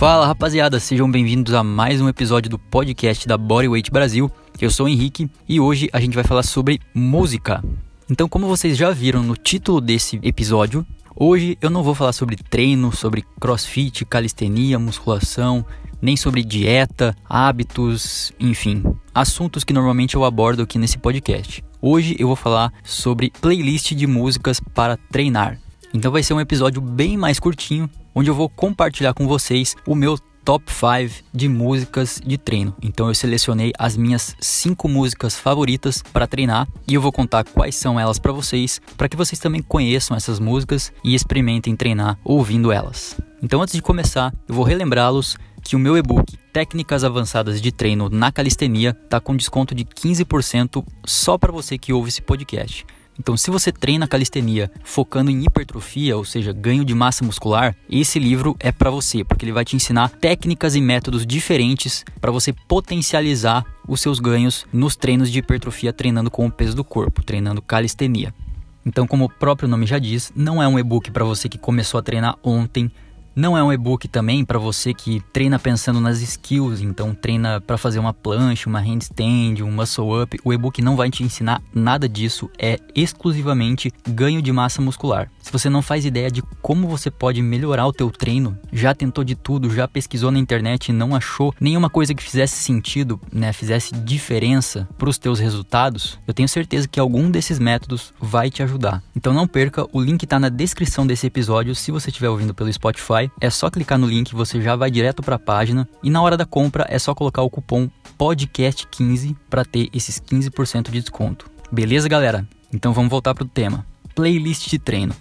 Fala rapaziada, sejam bem-vindos a mais um episódio do podcast da Bodyweight Brasil. Eu sou o Henrique e hoje a gente vai falar sobre música. Então, como vocês já viram no título desse episódio, hoje eu não vou falar sobre treino, sobre crossfit, calistenia, musculação, nem sobre dieta, hábitos, enfim, assuntos que normalmente eu abordo aqui nesse podcast. Hoje eu vou falar sobre playlist de músicas para treinar. Então vai ser um episódio bem mais curtinho, onde eu vou compartilhar com vocês o meu top 5 de músicas de treino. Então eu selecionei as minhas 5 músicas favoritas para treinar e eu vou contar quais são elas para vocês, para que vocês também conheçam essas músicas e experimentem treinar ouvindo elas. Então antes de começar, eu vou relembrá-los que o meu e-book Técnicas Avançadas de Treino na Calistenia está com desconto de 15% só para você que ouve esse podcast. Então, se você treina calistenia focando em hipertrofia, ou seja, ganho de massa muscular, esse livro é para você, porque ele vai te ensinar técnicas e métodos diferentes para você potencializar os seus ganhos nos treinos de hipertrofia treinando com o peso do corpo, treinando calistenia. Então, como o próprio nome já diz, não é um e-book para você que começou a treinar ontem não é um e-book também para você que treina pensando nas skills, então treina para fazer uma plancha, uma handstand, um muscle up. O e-book não vai te ensinar nada disso, é exclusivamente ganho de massa muscular. Se você não faz ideia de como você pode melhorar o teu treino, já tentou de tudo, já pesquisou na internet e não achou nenhuma coisa que fizesse sentido, né, fizesse diferença para os teus resultados, eu tenho certeza que algum desses métodos vai te ajudar. Então não perca, o link está na descrição desse episódio se você estiver ouvindo pelo Spotify É só clicar no link, você já vai direto para a página e na hora da compra é só colocar o cupom podcast15 para ter esses 15% de desconto. Beleza, galera? Então vamos voltar para o tema. Playlist de treino.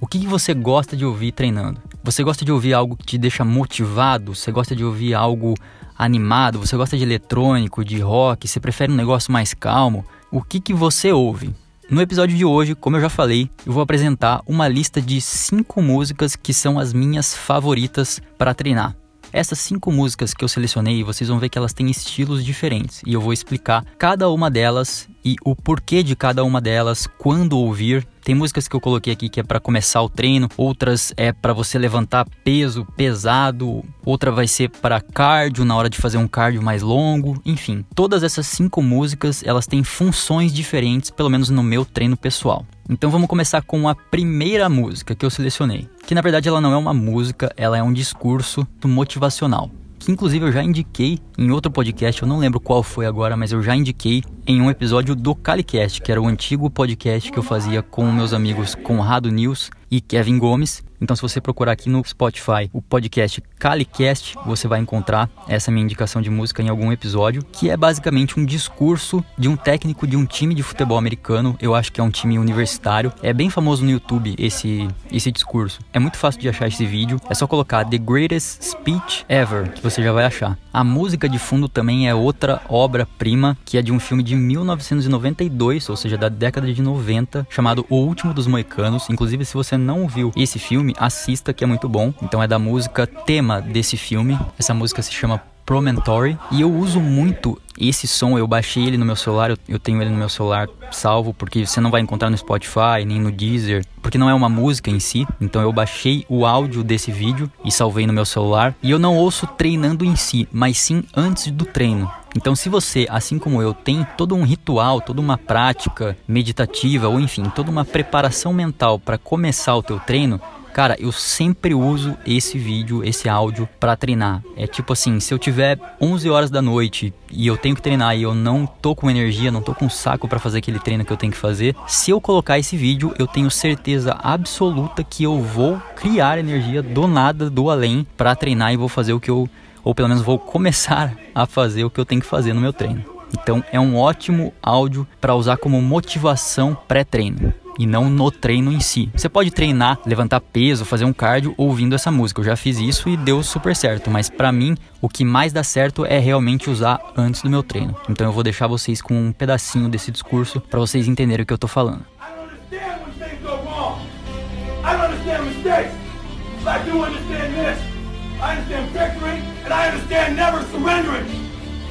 O que, que você gosta de ouvir treinando? Você gosta de ouvir algo que te deixa motivado? Você gosta de ouvir algo animado? Você gosta de eletrônico, de rock? Você prefere um negócio mais calmo? O que, que você ouve? No episódio de hoje, como eu já falei, eu vou apresentar uma lista de cinco músicas que são as minhas favoritas para treinar. Essas cinco músicas que eu selecionei, vocês vão ver que elas têm estilos diferentes e eu vou explicar cada uma delas e o porquê de cada uma delas, quando ouvir. Tem músicas que eu coloquei aqui que é para começar o treino, outras é para você levantar peso pesado, outra vai ser para cardio na hora de fazer um cardio mais longo, enfim. Todas essas cinco músicas, elas têm funções diferentes, pelo menos no meu treino pessoal. Então vamos começar com a primeira música que eu selecionei, que na verdade ela não é uma música, ela é um discurso motivacional que inclusive eu já indiquei em outro podcast, eu não lembro qual foi agora, mas eu já indiquei em um episódio do Calicast, que era o antigo podcast que eu fazia com meus amigos Conrado News e Kevin Gomes. Então, se você procurar aqui no Spotify o podcast Calicast, você vai encontrar essa minha indicação de música em algum episódio, que é basicamente um discurso de um técnico de um time de futebol americano. Eu acho que é um time universitário. É bem famoso no YouTube esse, esse discurso. É muito fácil de achar esse vídeo. É só colocar The Greatest Speech Ever, que você já vai achar. A música de fundo também é outra obra-prima, que é de um filme de 1992, ou seja, da década de 90, chamado O Último dos Moicanos. Inclusive, se você não viu esse filme, assista que é muito bom. Então é da música tema desse filme. Essa música se chama Promontory e eu uso muito esse som, eu baixei ele no meu celular, eu, eu, tenho ele no meu celular salvo, porque você não vai encontrar no Spotify, nem no Deezer, porque não é uma música em si. Então eu baixei o áudio desse vídeo e salvei no meu celular. E eu não ouço treinando em si, mas sim antes do treino. Então, se você, assim como eu, tem todo um ritual, toda uma prática meditativa, ou enfim, toda uma preparação mental para começar o teu treino, Cara, eu sempre uso esse vídeo, esse áudio para treinar. É tipo assim, se eu tiver 11 horas da noite e eu tenho que treinar e eu não tô com energia, não tô com saco para fazer aquele treino que eu tenho que fazer, se eu colocar esse vídeo, eu tenho certeza absoluta que eu vou criar energia do nada, do além para treinar e vou fazer o que eu ou pelo menos vou começar a fazer o que eu tenho que fazer no meu treino. Então é um ótimo áudio para usar como motivação pré-treino e não no treino em si. Você pode treinar, levantar peso, fazer um cardio ouvindo essa música. Eu já fiz isso e deu super certo, mas para mim o que mais dá certo é realmente usar antes do meu treino. Então eu vou deixar vocês com um pedacinho desse discurso para vocês entenderem o que eu tô falando.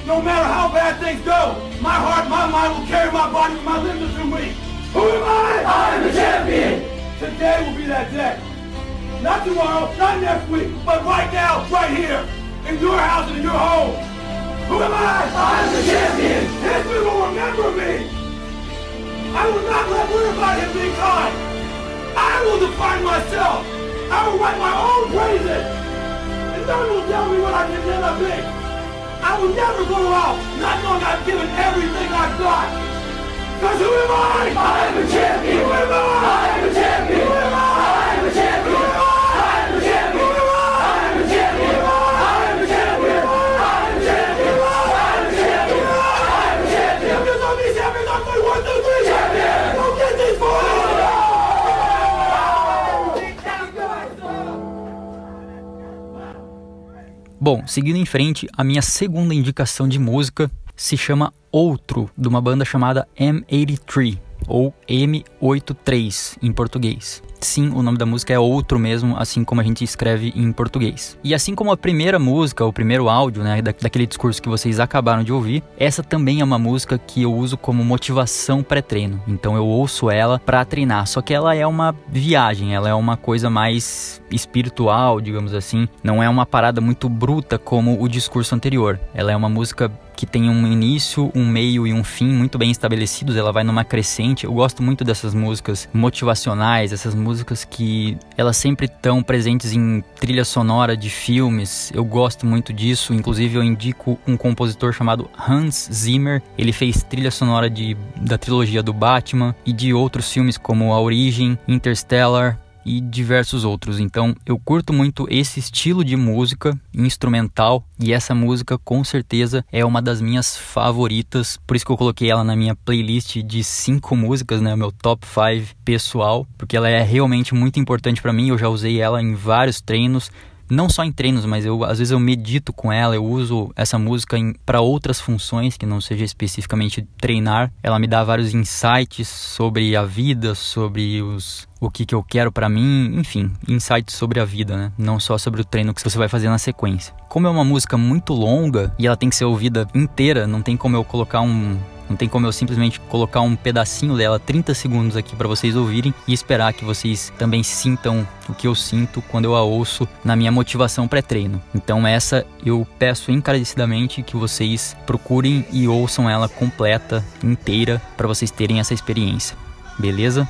No matter how bad things go, my heart, my mind will carry my body, my limbs are weak. Who am I? I'm the champion! Today will be that day. Not tomorrow, not next week, but right now, right here, in your house and in your home. Who am I? I'm the champion. History will remember me. I will not let word about him be kind. I will define myself. I will write my own praises. And one will tell me what I can never be. I will never go out not knowing I've given everything I've got. Because who am I? I a champion. Who am I? Bom, seguindo em frente, a minha segunda indicação de música se chama Outro, de uma banda chamada M83 ou M83 em português. Sim, o nome da música é outro mesmo, assim como a gente escreve em português. E assim como a primeira música, o primeiro áudio, né, daquele discurso que vocês acabaram de ouvir, essa também é uma música que eu uso como motivação pré-treino. Então eu ouço ela para treinar, só que ela é uma viagem, ela é uma coisa mais espiritual, digamos assim. Não é uma parada muito bruta como o discurso anterior. Ela é uma música que tem um início, um meio e um fim muito bem estabelecidos, ela vai numa crescente. Eu gosto muito dessas músicas motivacionais, essas músicas que elas sempre estão presentes em trilha sonora de filmes. Eu gosto muito disso, inclusive eu indico um compositor chamado Hans Zimmer. Ele fez trilha sonora de, da trilogia do Batman e de outros filmes como A Origem, Interstellar, e diversos outros. Então eu curto muito esse estilo de música instrumental e essa música com certeza é uma das minhas favoritas. Por isso que eu coloquei ela na minha playlist de cinco músicas, né, meu top 5 pessoal, porque ela é realmente muito importante para mim. Eu já usei ela em vários treinos não só em treinos, mas eu às vezes eu medito com ela, eu uso essa música para outras funções que não seja especificamente treinar. Ela me dá vários insights sobre a vida, sobre os o que, que eu quero para mim, enfim, insights sobre a vida, né? Não só sobre o treino que você vai fazer na sequência. Como é uma música muito longa e ela tem que ser ouvida inteira, não tem como eu colocar um não tem como eu simplesmente colocar um pedacinho dela, 30 segundos aqui para vocês ouvirem e esperar que vocês também sintam o que eu sinto quando eu a ouço na minha motivação pré-treino. Então essa eu peço encarecidamente que vocês procurem e ouçam ela completa, inteira, para vocês terem essa experiência. Beleza?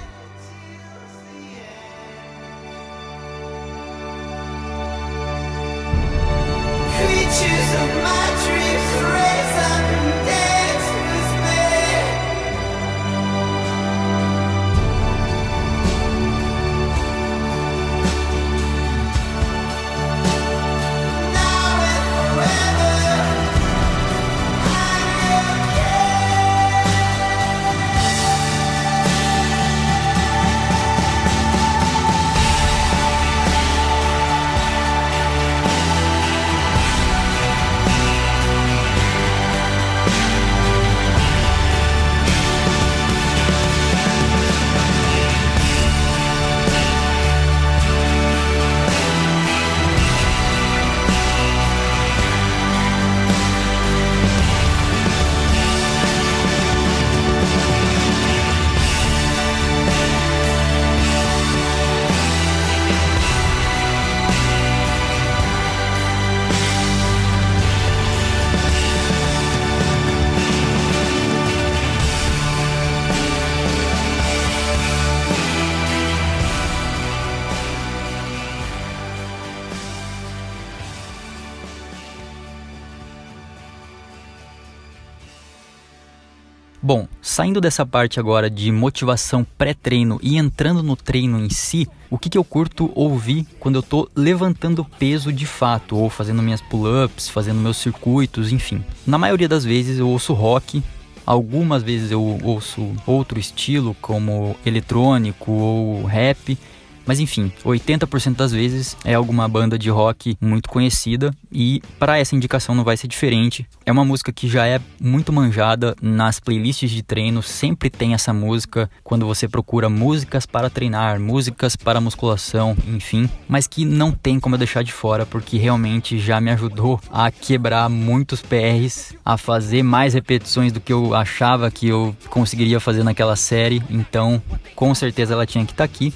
Saindo dessa parte agora de motivação pré-treino e entrando no treino em si, o que, que eu curto ouvir quando eu tô levantando peso de fato, ou fazendo minhas pull-ups, fazendo meus circuitos, enfim. Na maioria das vezes eu ouço rock, algumas vezes eu ouço outro estilo, como eletrônico ou rap, mas enfim, 80% das vezes é alguma banda de rock muito conhecida e para essa indicação não vai ser diferente. É uma música que já é muito manjada nas playlists de treino, sempre tem essa música quando você procura músicas para treinar, músicas para musculação, enfim, mas que não tem como eu deixar de fora porque realmente já me ajudou a quebrar muitos PRs, a fazer mais repetições do que eu achava que eu conseguiria fazer naquela série. Então, com certeza ela tinha que estar tá aqui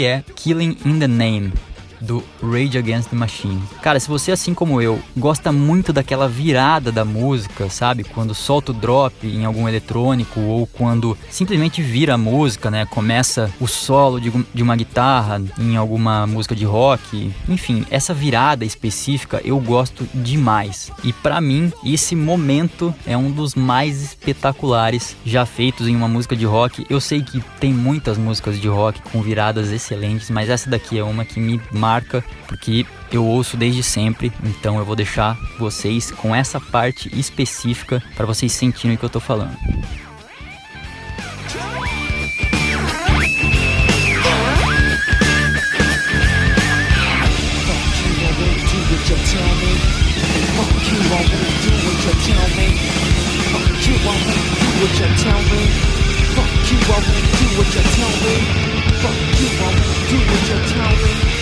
é Killing in the Name. Do Rage Against the Machine. Cara, se você, assim como eu, gosta muito daquela virada da música, sabe? Quando solta o drop em algum eletrônico ou quando simplesmente vira a música, né? Começa o solo de, de uma guitarra em alguma música de rock. Enfim, essa virada específica eu gosto demais. E para mim, esse momento é um dos mais espetaculares já feitos em uma música de rock. Eu sei que tem muitas músicas de rock com viradas excelentes, mas essa daqui é uma que me marca porque eu ouço desde sempre, então eu vou deixar vocês com essa parte específica para vocês sentirem o que eu tô falando. Fuck you, I won't do what you tell me.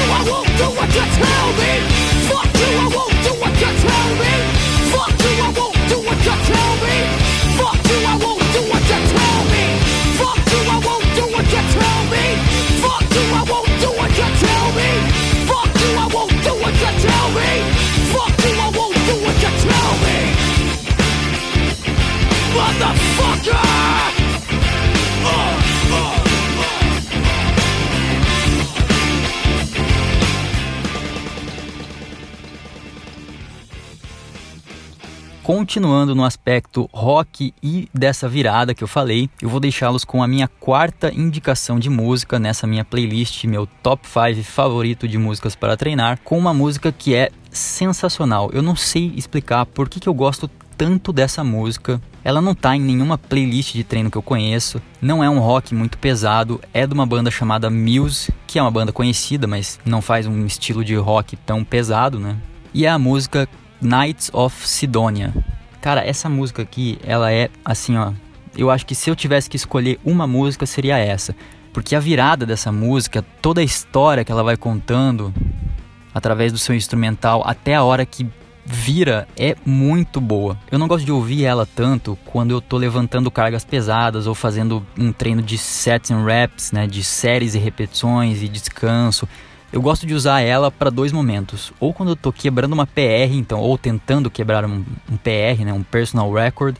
Continuando no aspecto rock e dessa virada que eu falei, eu vou deixá-los com a minha quarta indicação de música nessa minha playlist, meu top 5 favorito de músicas para treinar, com uma música que é sensacional. Eu não sei explicar por que, que eu gosto tanto dessa música. Ela não tá em nenhuma playlist de treino que eu conheço. Não é um rock muito pesado. É de uma banda chamada Muse, que é uma banda conhecida, mas não faz um estilo de rock tão pesado, né? E é a música Knights of Sidonia. Cara, essa música aqui, ela é assim, ó. Eu acho que se eu tivesse que escolher uma música seria essa, porque a virada dessa música, toda a história que ela vai contando através do seu instrumental até a hora que vira é muito boa. Eu não gosto de ouvir ela tanto quando eu tô levantando cargas pesadas ou fazendo um treino de sets and reps, né, de séries e repetições e descanso. Eu gosto de usar ela para dois momentos. Ou quando eu tô quebrando uma PR, então, ou tentando quebrar um, um PR, né, um personal record.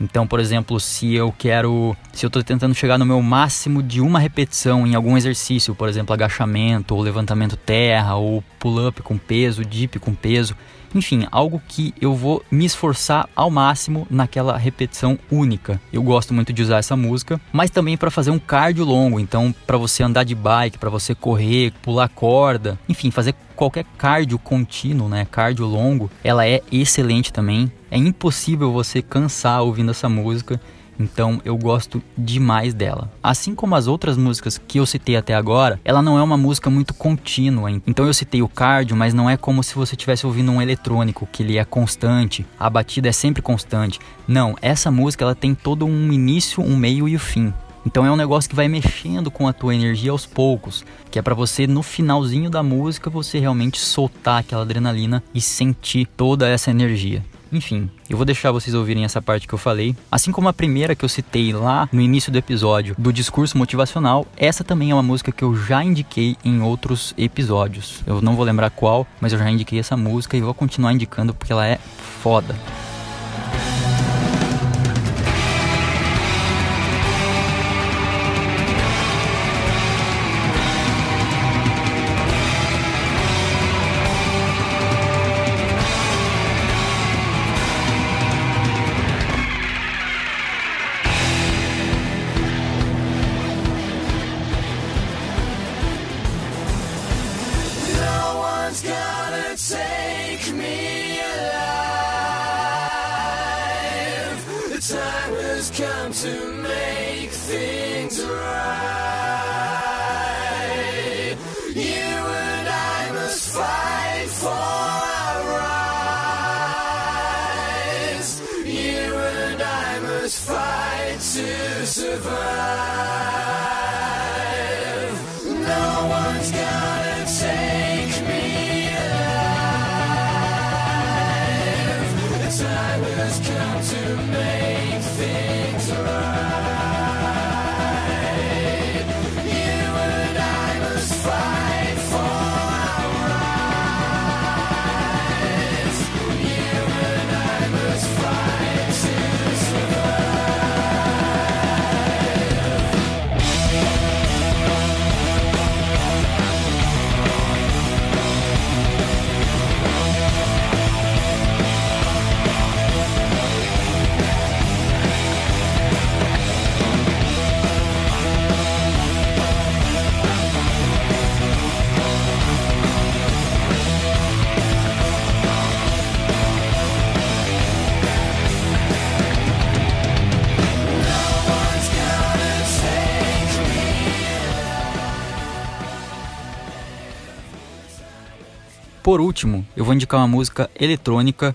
Então, por exemplo, se eu quero, se eu estou tentando chegar no meu máximo de uma repetição em algum exercício, por exemplo, agachamento, ou levantamento terra, ou pull-up com peso, dip com peso, enfim, algo que eu vou me esforçar ao máximo naquela repetição única. Eu gosto muito de usar essa música, mas também para fazer um cardio longo, então para você andar de bike, para você correr, pular corda, enfim, fazer qualquer cardio contínuo, né, cardio longo, ela é excelente também. É impossível você cansar ouvindo essa música. Então eu gosto demais dela. Assim como as outras músicas que eu citei até agora, ela não é uma música muito contínua. Então eu citei o cardio, mas não é como se você estivesse ouvindo um eletrônico, que ele é constante, a batida é sempre constante. Não, essa música ela tem todo um início, um meio e o um fim. Então é um negócio que vai mexendo com a tua energia aos poucos, que é para você no finalzinho da música você realmente soltar aquela adrenalina e sentir toda essa energia. Enfim, eu vou deixar vocês ouvirem essa parte que eu falei. Assim como a primeira que eu citei lá no início do episódio do discurso motivacional, essa também é uma música que eu já indiquei em outros episódios. Eu não vou lembrar qual, mas eu já indiquei essa música e vou continuar indicando porque ela é foda. to make things right. You and I must fight for our rights. You and I must fight to survive. No one's gonna take me alive. The time has come to make Por último, eu vou indicar uma música eletrônica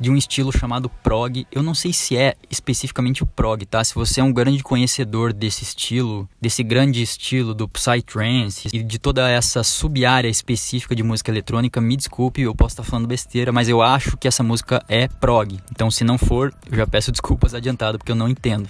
de um estilo chamado prog. Eu não sei se é especificamente o prog, tá? Se você é um grande conhecedor desse estilo, desse grande estilo do psytrance e de toda essa sub-área específica de música eletrônica, me desculpe, eu posso estar falando besteira, mas eu acho que essa música é prog. Então, se não for, eu já peço desculpas adiantado porque eu não entendo.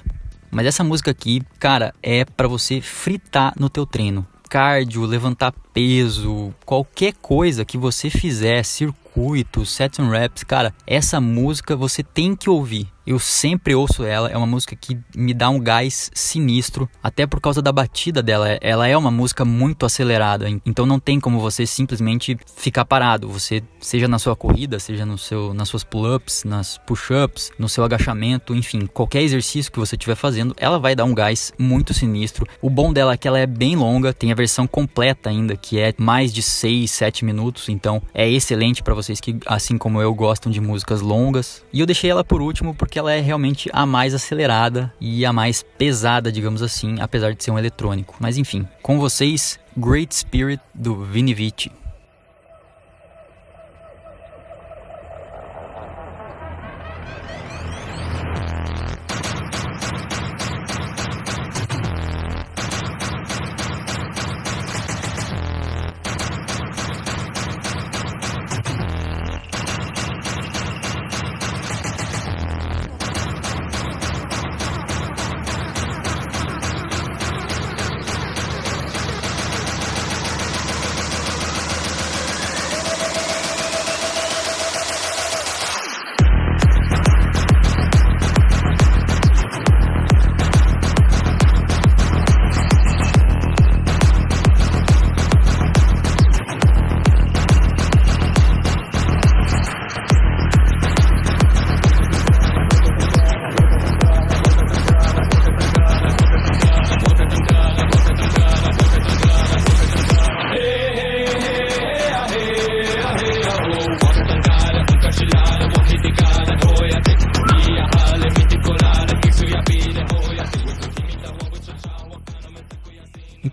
Mas essa música aqui, cara, é para você fritar no teu treino cardio, levantar peso, qualquer coisa que você fizer, circuito, set and reps, cara, essa música você tem que ouvir. Eu sempre ouço ela, é uma música que me dá um gás sinistro, até por causa da batida dela. Ela é uma música muito acelerada, então não tem como você simplesmente ficar parado. Você, seja na sua corrida, seja no seu, nas suas pull-ups, nas push-ups, no seu agachamento, enfim, qualquer exercício que você estiver fazendo, ela vai dar um gás muito sinistro. O bom dela é que ela é bem longa, tem a versão completa ainda, que é mais de 6, 7 minutos, então é excelente para vocês que, assim como eu, gostam de músicas longas. E eu deixei ela por último porque que ela é realmente a mais acelerada e a mais pesada, digamos assim, apesar de ser um eletrônico. Mas enfim, com vocês, Great Spirit do Vini Vici.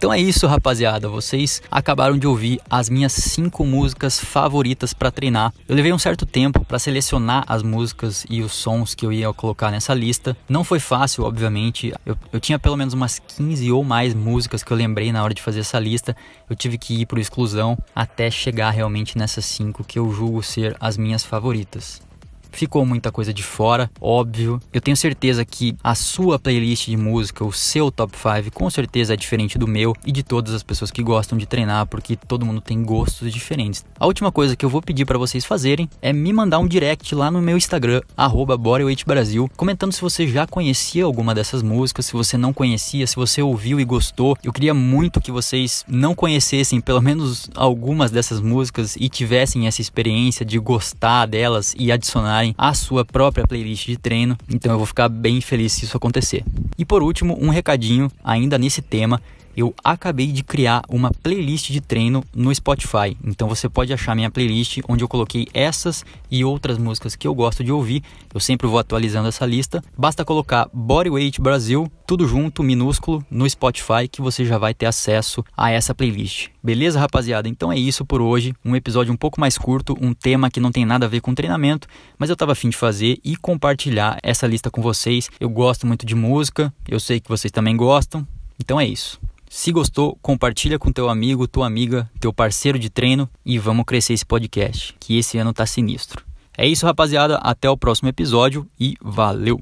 Então é isso, rapaziada. Vocês acabaram de ouvir as minhas cinco músicas favoritas para treinar. Eu levei um certo tempo para selecionar as músicas e os sons que eu ia colocar nessa lista. Não foi fácil, obviamente. Eu, eu tinha pelo menos umas 15 ou mais músicas que eu lembrei na hora de fazer essa lista. Eu tive que ir por exclusão até chegar realmente nessas cinco que eu julgo ser as minhas favoritas. Ficou muita coisa de fora, óbvio. Eu tenho certeza que a sua playlist de música, o seu top 5, com certeza é diferente do meu e de todas as pessoas que gostam de treinar, porque todo mundo tem gostos diferentes. A última coisa que eu vou pedir para vocês fazerem é me mandar um direct lá no meu Instagram, BodyWeightBrasil, comentando se você já conhecia alguma dessas músicas, se você não conhecia, se você ouviu e gostou. Eu queria muito que vocês não conhecessem pelo menos algumas dessas músicas e tivessem essa experiência de gostar delas e adicionar a sua própria playlist de treino. Então eu vou ficar bem feliz se isso acontecer. E por último, um recadinho ainda nesse tema eu acabei de criar uma playlist de treino no Spotify. Então você pode achar minha playlist onde eu coloquei essas e outras músicas que eu gosto de ouvir. Eu sempre vou atualizando essa lista. Basta colocar Bodyweight Brasil, tudo junto, minúsculo, no Spotify que você já vai ter acesso a essa playlist. Beleza, rapaziada? Então é isso por hoje. Um episódio um pouco mais curto, um tema que não tem nada a ver com treinamento, mas eu tava afim de fazer e compartilhar essa lista com vocês. Eu gosto muito de música, eu sei que vocês também gostam. Então é isso. Se gostou, compartilha com teu amigo, tua amiga, teu parceiro de treino e vamos crescer esse podcast, que esse ano tá sinistro. É isso, rapaziada. Até o próximo episódio e valeu!